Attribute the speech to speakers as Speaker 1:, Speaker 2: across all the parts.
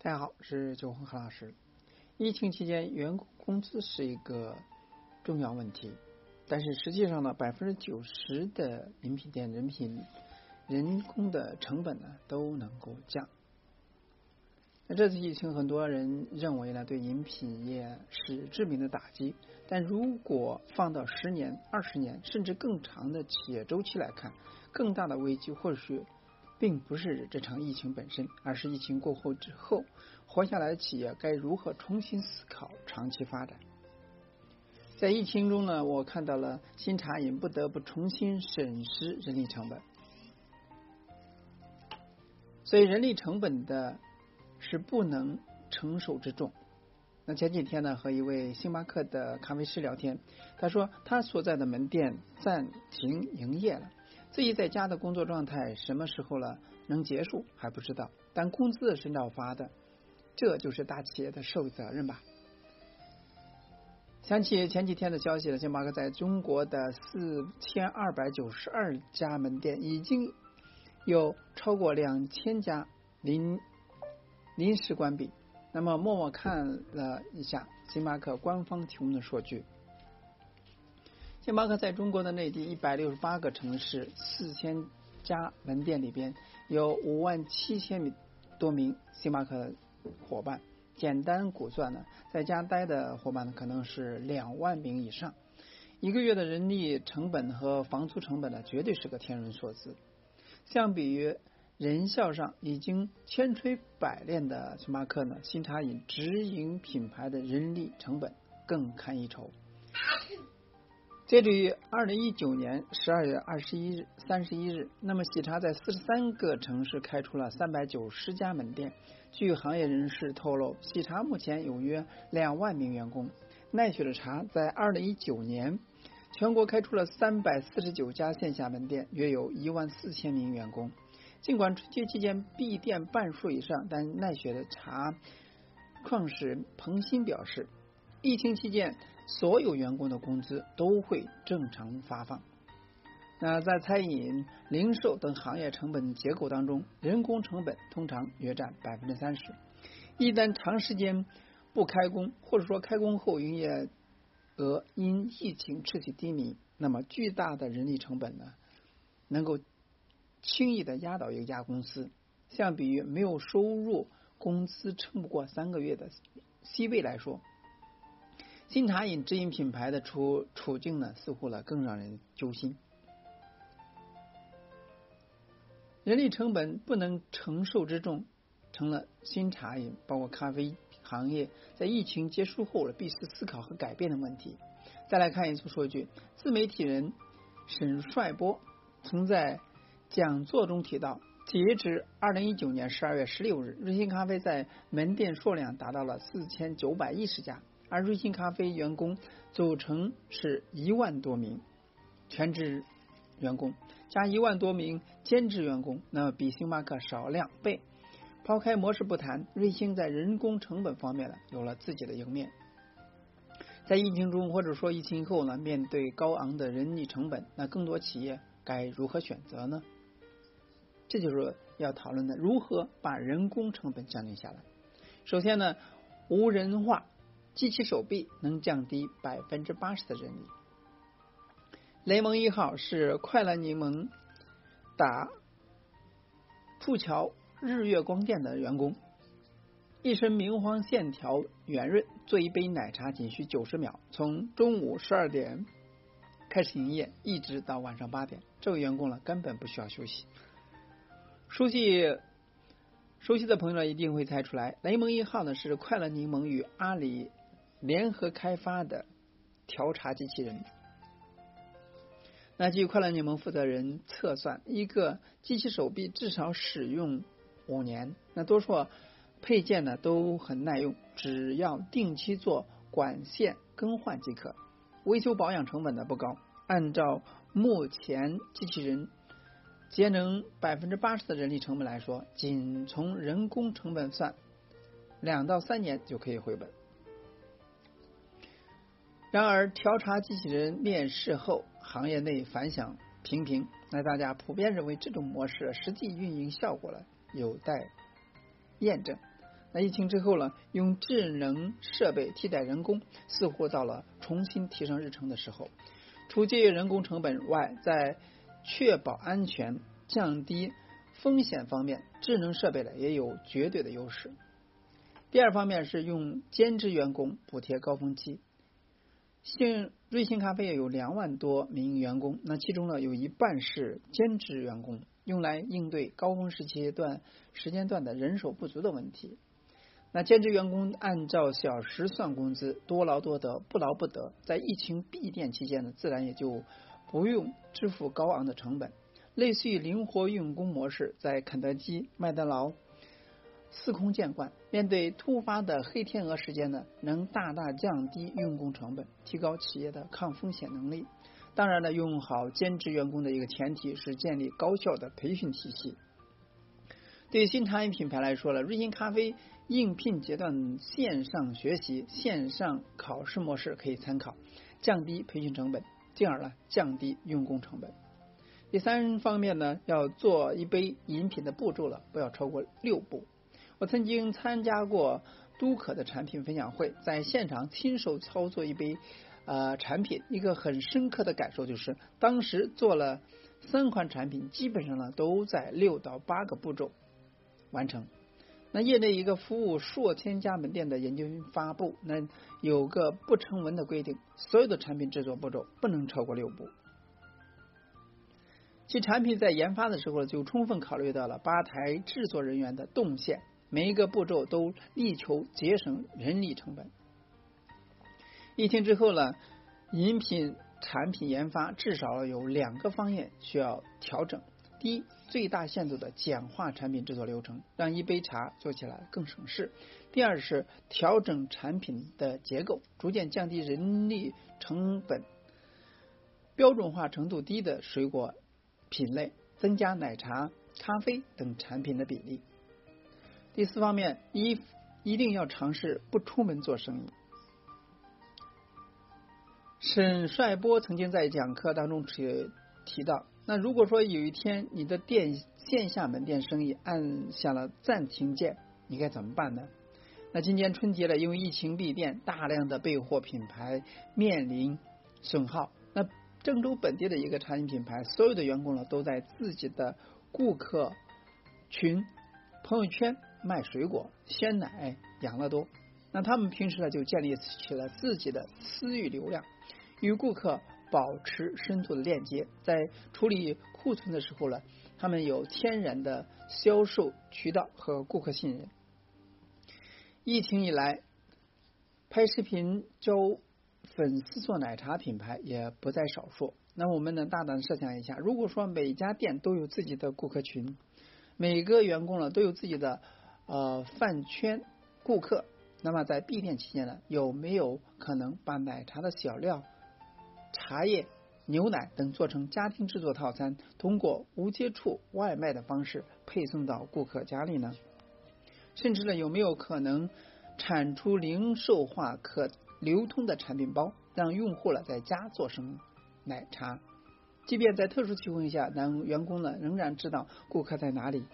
Speaker 1: 大家好，我是九红何老师。疫情期间，员工工资是一个重要问题，但是实际上呢，百分之九十的饮品店人品人工的成本呢都能够降。那这次疫情，很多人认为呢，对饮品业是致命的打击。但如果放到十年、二十年甚至更长的企业周期来看，更大的危机或许。并不是这场疫情本身，而是疫情过后之后，活下来的企业该如何重新思考长期发展。在疫情中呢，我看到了新茶饮不得不重新审视人力成本，所以人力成本的是不能承受之重。那前几天呢，和一位星巴克的咖啡师聊天，他说他所在的门店暂停营业了。自己在家的工作状态什么时候了能结束还不知道，但工资是要发的，这就是大企业的社会责任吧。想起前几天的消息了，星巴克在中国的四千二百九十二家门店，已经有超过两千家临临时关闭。那么默默看了一下星巴克官方提供的数据。星巴克在中国的内地一百六十八个城市、四千家门店里边，有五万七千多名星巴克伙伴。简单估算呢，在家待的伙伴呢，可能是两万名以上。一个月的人力成本和房租成本呢，绝对是个天文数字。相比于人效上已经千锤百炼的星巴克呢，新茶饮直营品牌的人力成本更堪一筹。截止于二零一九年十二月二十一日、三十一日，那么喜茶在四十三个城市开出了三百九十家门店。据行业人士透露，喜茶目前有约两万名员工。奈雪的茶在二零一九年全国开出了三百四十九家线下门店，约有一万四千名员工。尽管春节期间闭店半数以上，但奈雪的茶创始人彭鑫表示，疫情期间。所有员工的工资都会正常发放。那在餐饮、零售等行业成本结构当中，人工成本通常约占百分之三十。一旦长时间不开工，或者说开工后营业额因疫情持续低迷，那么巨大的人力成本呢，能够轻易的压倒一家公司。相比于没有收入、工资撑不过三个月的 C 位来说。新茶饮直营品牌的处处境呢，似乎呢更让人揪心。人力成本不能承受之重，成了新茶饮包括咖啡行业在疫情结束后了必须思考和改变的问题。再来看一组数据，自媒体人沈帅波曾在讲座中提到，截至二零一九年十二月十六日，瑞幸咖啡在门店数量达到了四千九百一十家。而瑞幸咖啡员工组成是一万多名全职员工，加一万多名兼职员工，那么比星巴克少两倍。抛开模式不谈，瑞幸在人工成本方面呢，有了自己的赢面。在疫情中或者说疫情后呢，面对高昂的人力成本，那更多企业该如何选择呢？这就是要讨论的，如何把人工成本降低下来。首先呢，无人化。机器手臂能降低百分之八十的人力。雷蒙一号是快乐柠檬打富桥日月光店的员工，一身明黄线条圆润，做一杯奶茶仅需九十秒，从中午十二点开始营业，一直到晚上八点。这位员工呢，根本不需要休息。熟悉熟悉的朋友呢，一定会猜出来，雷蒙一号呢是快乐柠檬与阿里。联合开发的调茶机器人。那据快乐柠檬负责人测算，一个机器手臂至少使用五年。那多数配件呢都很耐用，只要定期做管线更换即可，维修保养成本呢不高。按照目前机器人节能百分之八十的人力成本来说，仅从人工成本算，两到三年就可以回本。然而，调查机器人面世后，行业内反响平平。那大家普遍认为这种模式实际运营效果呢有待验证。那疫情之后呢，用智能设备替代人工，似乎到了重新提升日程的时候。除节约人工成本外，在确保安全、降低风险方面，智能设备呢也有绝对的优势。第二方面是用兼职员工补贴高峰期。信瑞幸咖啡有两万多名员工，那其中呢有一半是兼职员工，用来应对高峰时期段时间段的人手不足的问题。那兼职员工按照小时算工资，多劳多得，不劳不得。在疫情闭店期间呢，自然也就不用支付高昂的成本，类似于灵活用工模式，在肯德基、麦当劳。司空见惯，面对突发的黑天鹅事件呢，能大大降低用工成本，提高企业的抗风险能力。当然了，用好兼职员工的一个前提是建立高效的培训体系。对新茶饮品牌来说了，瑞幸咖啡应聘阶段线上学习、线上考试模式可以参考，降低培训成本，进而呢降低用工成本。第三方面呢，要做一杯饮品的步骤了，不要超过六步。我曾经参加过都可的产品分享会，在现场亲手操作一杯呃产品，一个很深刻的感受就是，当时做了三款产品，基本上呢都在六到八个步骤完成。那业内一个服务数千家门店的研究发布，那有个不成文的规定，所有的产品制作步骤不能超过六步。其产品在研发的时候就充分考虑到了吧台制作人员的动线。每一个步骤都力求节省人力成本。疫情之后呢，饮品产品研发至少有两个方面需要调整：第一，最大限度的简化产品制作流程，让一杯茶做起来更省事；第二是调整产品的结构，逐渐降低人力成本，标准化程度低的水果品类，增加奶茶、咖啡等产品的比例。第四方面，一一定要尝试不出门做生意。沈帅波曾经在讲课当中提提到，那如果说有一天你的店线下门店生意按下了暂停键，你该怎么办呢？那今年春节了，因为疫情闭店，大量的备货品牌面临损耗。那郑州本地的一个茶饮品牌，所有的员工呢都在自己的顾客群朋友圈。卖水果、鲜奶、养乐多，那他们平时呢就建立起了自己的私域流量，与顾客保持深度的链接。在处理库存的时候呢，他们有天然的销售渠道和顾客信任。疫情以来，拍视频教粉丝做奶茶品牌也不在少数。那我们能大胆设想一下，如果说每家店都有自己的顾客群，每个员工呢都有自己的。呃，饭圈顾客，那么在闭店期间呢，有没有可能把奶茶的小料、茶叶、牛奶等做成家庭制作套餐，通过无接触外卖的方式配送到顾客家里呢？甚至呢，有没有可能产出零售化可流通的产品包，让用户呢在家做成奶茶？即便在特殊情况下，男员工呢仍然知道顾客在哪里。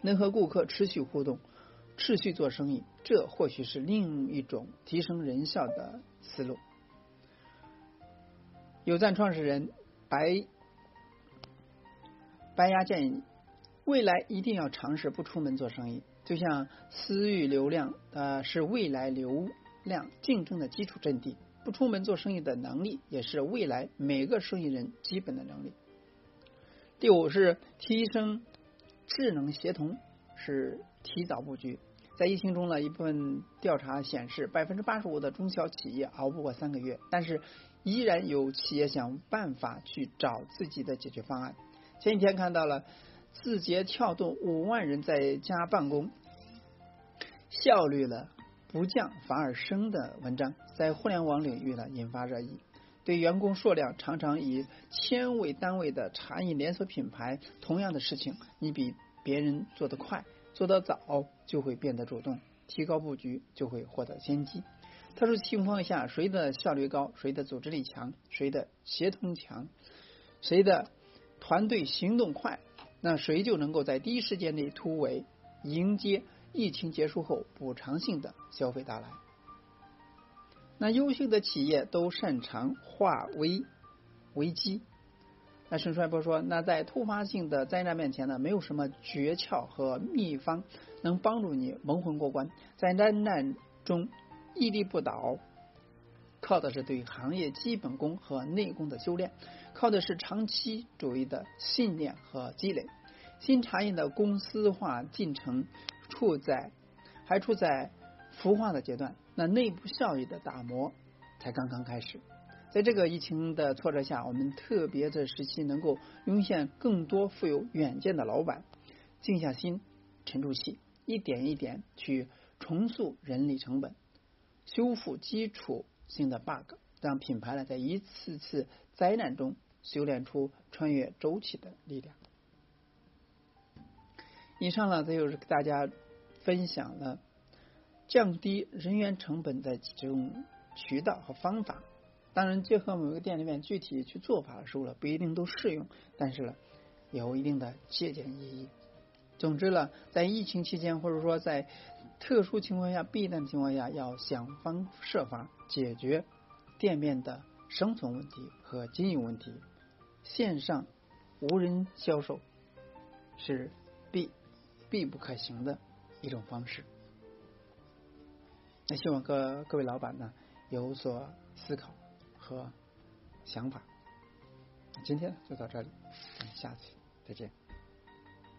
Speaker 1: 能和顾客持续互动、持续做生意，这或许是另一种提升人效的思路。有赞创始人白白鸭建议，未来一定要尝试不出门做生意，就像私域流量呃是未来流量竞争的基础阵地，不出门做生意的能力也是未来每个生意人基本的能力。第五是提升。智能协同是提早布局。在疫情中呢，一部分调查显示，百分之八十五的中小企业熬不过三个月，但是依然有企业想办法去找自己的解决方案。前几天看到了字节跳动五万人在家办公，效率了不降反而升的文章，在互联网领域呢引发热议。对员工数量常常以千为单位的茶饮连锁品牌，同样的事情，你比别人做得快、做得早，就会变得主动，提高布局就会获得先机。特殊情况下，谁的效率高，谁的组织力强，谁的协同强，谁的团队行动快，那谁就能够在第一时间内突围，迎接疫情结束后补偿性的消费到来。那优秀的企业都擅长化危危机。那沈帅波说，那在突发性的灾难面前呢，没有什么诀窍和秘方能帮助你蒙混过关，在灾难中屹立不倒，靠的是对行业基本功和内功的修炼，靠的是长期主义的信念和积累。新茶饮的公司化进程处在还处在孵化的阶段，那内部效益的打磨才刚刚开始。在这个疫情的挫折下，我们特别的时期能够涌现更多富有远见的老板，静下心，沉住气，一点一点去重塑人力成本，修复基础性的 bug，让品牌呢在一次次灾难中修炼出穿越周期的力量。以上呢，这就是给大家分享了降低人员成本的几种渠道和方法。当然，结合某个店里面具体去做法的时候了，不一定都适用，但是呢，有一定的借鉴意义。总之呢，在疫情期间或者说在特殊情况下、避难情况下，要想方设法解决店面的生存问题和经营问题。线上无人销售是必必不可行的一种方式。那希望各各位老板呢有所思考。和想法，今天就到这里，我们下次再见。